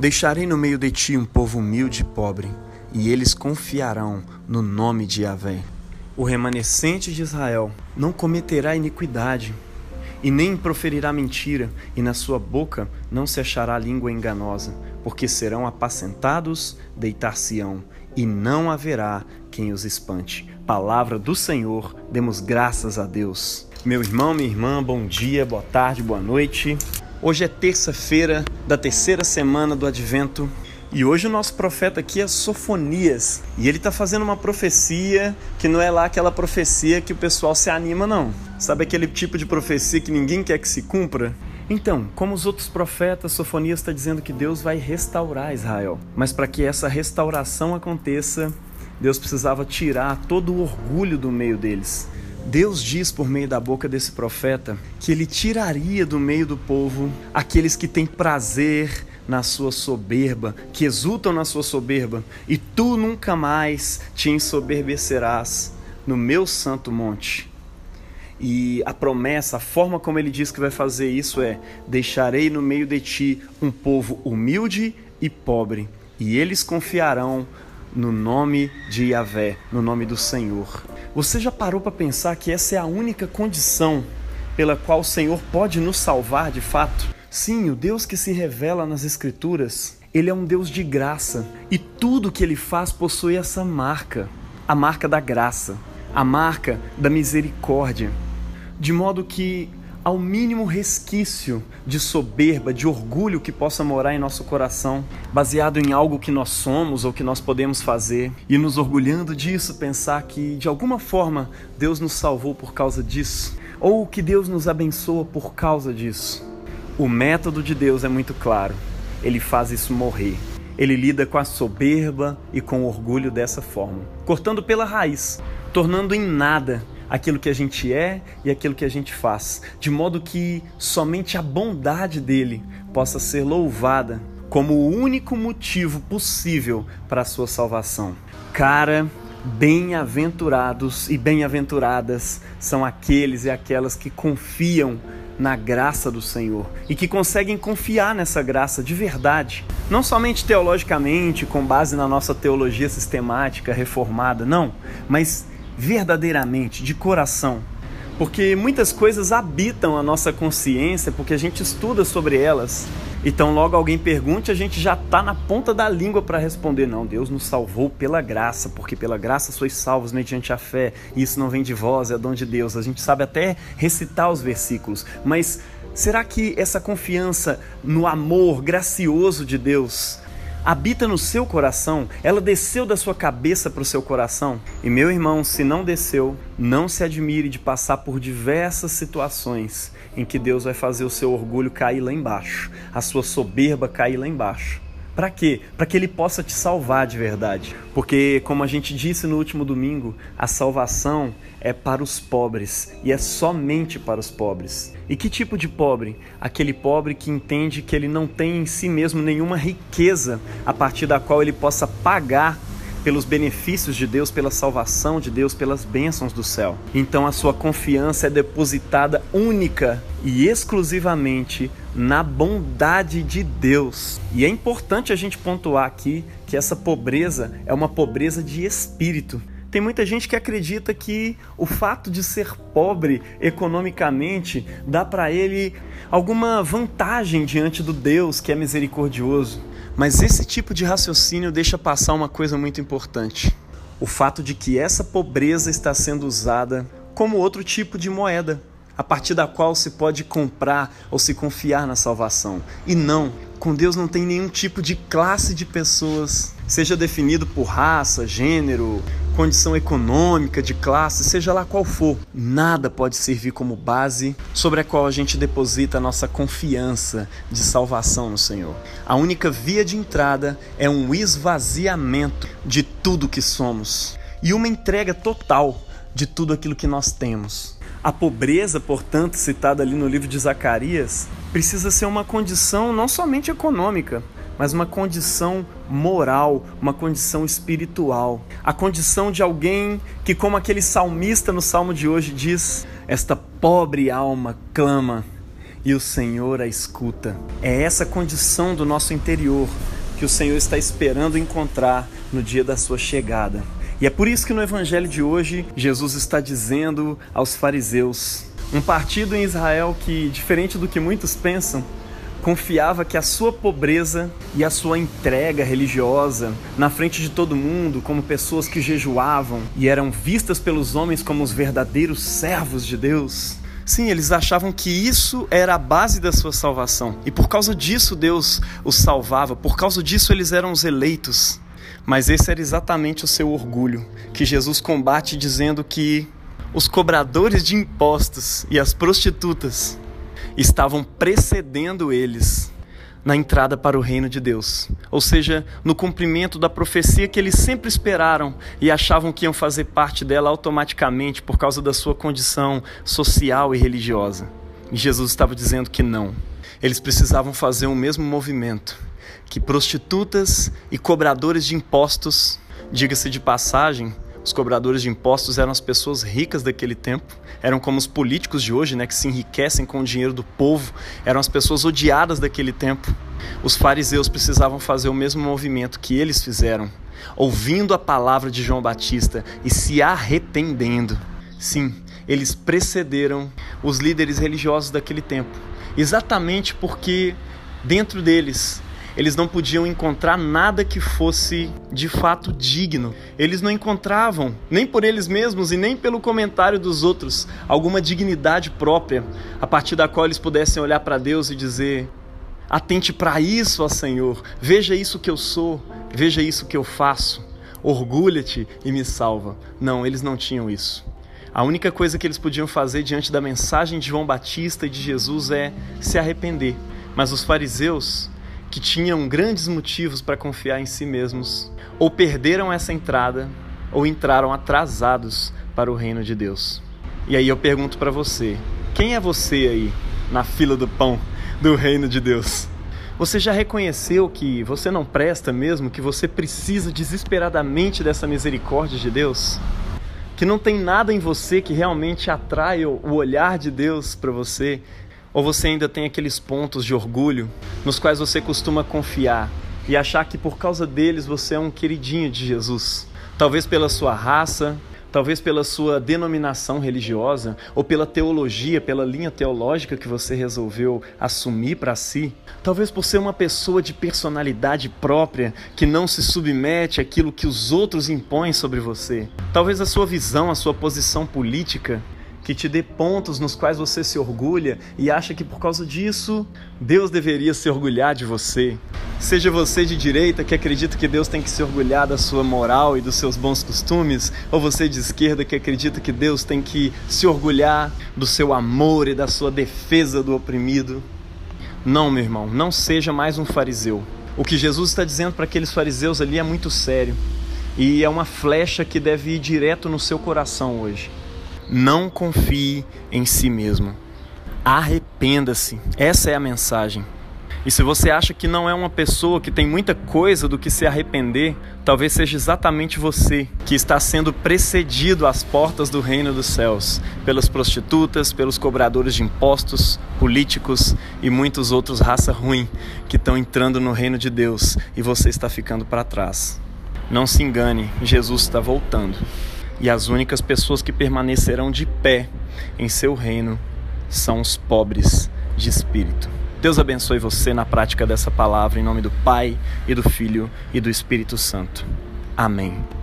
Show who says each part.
Speaker 1: Deixarei no meio de ti um povo humilde e pobre, e eles confiarão no nome de Yahvé. O remanescente de Israel não cometerá iniquidade, e nem proferirá mentira, e na sua boca não se achará língua enganosa, porque serão apacentados, deitar-se-ão, e não haverá quem os espante. Palavra do Senhor, demos graças a Deus. Meu irmão, minha irmã, bom dia, boa tarde, boa noite. Hoje é terça-feira da terceira semana do Advento e hoje o nosso profeta aqui é Sofonias e ele está fazendo uma profecia que não é lá aquela profecia que o pessoal se anima, não. Sabe aquele tipo de profecia que ninguém quer que se cumpra? Então, como os outros profetas, Sofonias está dizendo que Deus vai restaurar Israel. Mas para que essa restauração aconteça, Deus precisava tirar todo o orgulho do meio deles. Deus diz por meio da boca desse profeta que ele tiraria do meio do povo aqueles que têm prazer na sua soberba, que exultam na sua soberba, e tu nunca mais te ensoberbecerás no meu santo monte. E a promessa, a forma como ele diz que vai fazer isso é: deixarei no meio de ti um povo humilde e pobre, e eles confiarão no nome de Yahvé, no nome do Senhor. Você já parou para pensar que essa é a única condição pela qual o Senhor pode nos salvar de fato? Sim, o Deus que se revela nas Escrituras, ele é um Deus de graça e tudo que ele faz possui essa marca, a marca da graça, a marca da misericórdia. De modo que ao mínimo resquício de soberba, de orgulho que possa morar em nosso coração, baseado em algo que nós somos ou que nós podemos fazer, e nos orgulhando disso, pensar que de alguma forma Deus nos salvou por causa disso, ou que Deus nos abençoa por causa disso. O método de Deus é muito claro. Ele faz isso morrer. Ele lida com a soberba e com o orgulho dessa forma, cortando pela raiz, tornando em nada aquilo que a gente é e aquilo que a gente faz, de modo que somente a bondade dele possa ser louvada como o único motivo possível para a sua salvação. Cara, bem-aventurados e bem-aventuradas são aqueles e aquelas que confiam na graça do Senhor e que conseguem confiar nessa graça de verdade, não somente teologicamente, com base na nossa teologia sistemática reformada, não, mas verdadeiramente, de coração. Porque muitas coisas habitam a nossa consciência porque a gente estuda sobre elas. Então, logo alguém pergunte, a gente já está na ponta da língua para responder: não, Deus nos salvou pela graça, porque pela graça sois salvos mediante a fé, e isso não vem de vós, é dom de Deus. A gente sabe até recitar os versículos, mas será que essa confiança no amor gracioso de Deus habita no seu coração, ela desceu da sua cabeça para o seu coração. E meu irmão, se não desceu, não se admire de passar por diversas situações em que Deus vai fazer o seu orgulho cair lá embaixo, a sua soberba cair lá embaixo. Para quê? Para que ele possa te salvar de verdade. Porque, como a gente disse no último domingo, a salvação é para os pobres e é somente para os pobres. E que tipo de pobre? Aquele pobre que entende que ele não tem em si mesmo nenhuma riqueza a partir da qual ele possa pagar pelos benefícios de Deus, pela salvação de Deus, pelas bênçãos do céu. Então a sua confiança é depositada única e exclusivamente na bondade de Deus. E é importante a gente pontuar aqui que essa pobreza é uma pobreza de espírito. Tem muita gente que acredita que o fato de ser pobre economicamente dá para ele alguma vantagem diante do Deus que é misericordioso. Mas esse tipo de raciocínio deixa passar uma coisa muito importante: o fato de que essa pobreza está sendo usada como outro tipo de moeda, a partir da qual se pode comprar ou se confiar na salvação. E não, com Deus não tem nenhum tipo de classe de pessoas, seja definido por raça, gênero, condição econômica, de classe, seja lá qual for, nada pode servir como base sobre a qual a gente deposita a nossa confiança de salvação no Senhor. A única via de entrada é um esvaziamento de tudo que somos e uma entrega total de tudo aquilo que nós temos. A pobreza, portanto, citada ali no livro de Zacarias, precisa ser uma condição não somente econômica, mas uma condição moral, uma condição espiritual. A condição de alguém que, como aquele salmista no salmo de hoje diz, esta pobre alma clama e o Senhor a escuta. É essa condição do nosso interior que o Senhor está esperando encontrar no dia da sua chegada. E é por isso que no evangelho de hoje, Jesus está dizendo aos fariseus, um partido em Israel que, diferente do que muitos pensam, confiava que a sua pobreza e a sua entrega religiosa na frente de todo mundo, como pessoas que jejuavam e eram vistas pelos homens como os verdadeiros servos de Deus. Sim, eles achavam que isso era a base da sua salvação. E por causa disso Deus os salvava, por causa disso eles eram os eleitos. Mas esse era exatamente o seu orgulho, que Jesus combate dizendo que os cobradores de impostos e as prostitutas estavam precedendo eles na entrada para o reino de Deus, ou seja, no cumprimento da profecia que eles sempre esperaram e achavam que iam fazer parte dela automaticamente por causa da sua condição social e religiosa. E Jesus estava dizendo que não. Eles precisavam fazer o mesmo movimento que prostitutas e cobradores de impostos, diga-se de passagem, os cobradores de impostos eram as pessoas ricas daquele tempo, eram como os políticos de hoje, né, que se enriquecem com o dinheiro do povo, eram as pessoas odiadas daquele tempo. Os fariseus precisavam fazer o mesmo movimento que eles fizeram, ouvindo a palavra de João Batista e se arrependendo. Sim, eles precederam os líderes religiosos daquele tempo, exatamente porque dentro deles eles não podiam encontrar nada que fosse de fato digno. Eles não encontravam, nem por eles mesmos e nem pelo comentário dos outros, alguma dignidade própria, a partir da qual eles pudessem olhar para Deus e dizer: Atente para isso, ó Senhor, veja isso que eu sou, veja isso que eu faço, orgulha-te e me salva. Não, eles não tinham isso. A única coisa que eles podiam fazer diante da mensagem de João Batista e de Jesus é se arrepender. Mas os fariseus, que tinham grandes motivos para confiar em si mesmos, ou perderam essa entrada, ou entraram atrasados para o reino de Deus. E aí eu pergunto para você: quem é você aí na fila do pão do reino de Deus? Você já reconheceu que você não presta mesmo, que você precisa desesperadamente dessa misericórdia de Deus? Que não tem nada em você que realmente atrai o olhar de Deus para você ou você ainda tem aqueles pontos de orgulho nos quais você costuma confiar e achar que por causa deles você é um queridinho de Jesus? Talvez pela sua raça, talvez pela sua denominação religiosa ou pela teologia, pela linha teológica que você resolveu assumir para si, talvez por ser uma pessoa de personalidade própria que não se submete àquilo que os outros impõem sobre você, talvez a sua visão, a sua posição política que te dê pontos nos quais você se orgulha e acha que por causa disso Deus deveria se orgulhar de você. Seja você de direita que acredita que Deus tem que se orgulhar da sua moral e dos seus bons costumes, ou você de esquerda que acredita que Deus tem que se orgulhar do seu amor e da sua defesa do oprimido. Não, meu irmão, não seja mais um fariseu. O que Jesus está dizendo para aqueles fariseus ali é muito sério e é uma flecha que deve ir direto no seu coração hoje. Não confie em si mesmo. Arrependa-se. Essa é a mensagem. E se você acha que não é uma pessoa que tem muita coisa do que se arrepender, talvez seja exatamente você que está sendo precedido às portas do reino dos céus pelas prostitutas, pelos cobradores de impostos, políticos e muitos outros raça ruim que estão entrando no reino de Deus e você está ficando para trás. Não se engane, Jesus está voltando e as únicas pessoas que permanecerão de pé em seu reino são os pobres de espírito. Deus abençoe você na prática dessa palavra, em nome do Pai, e do Filho e do Espírito Santo. Amém.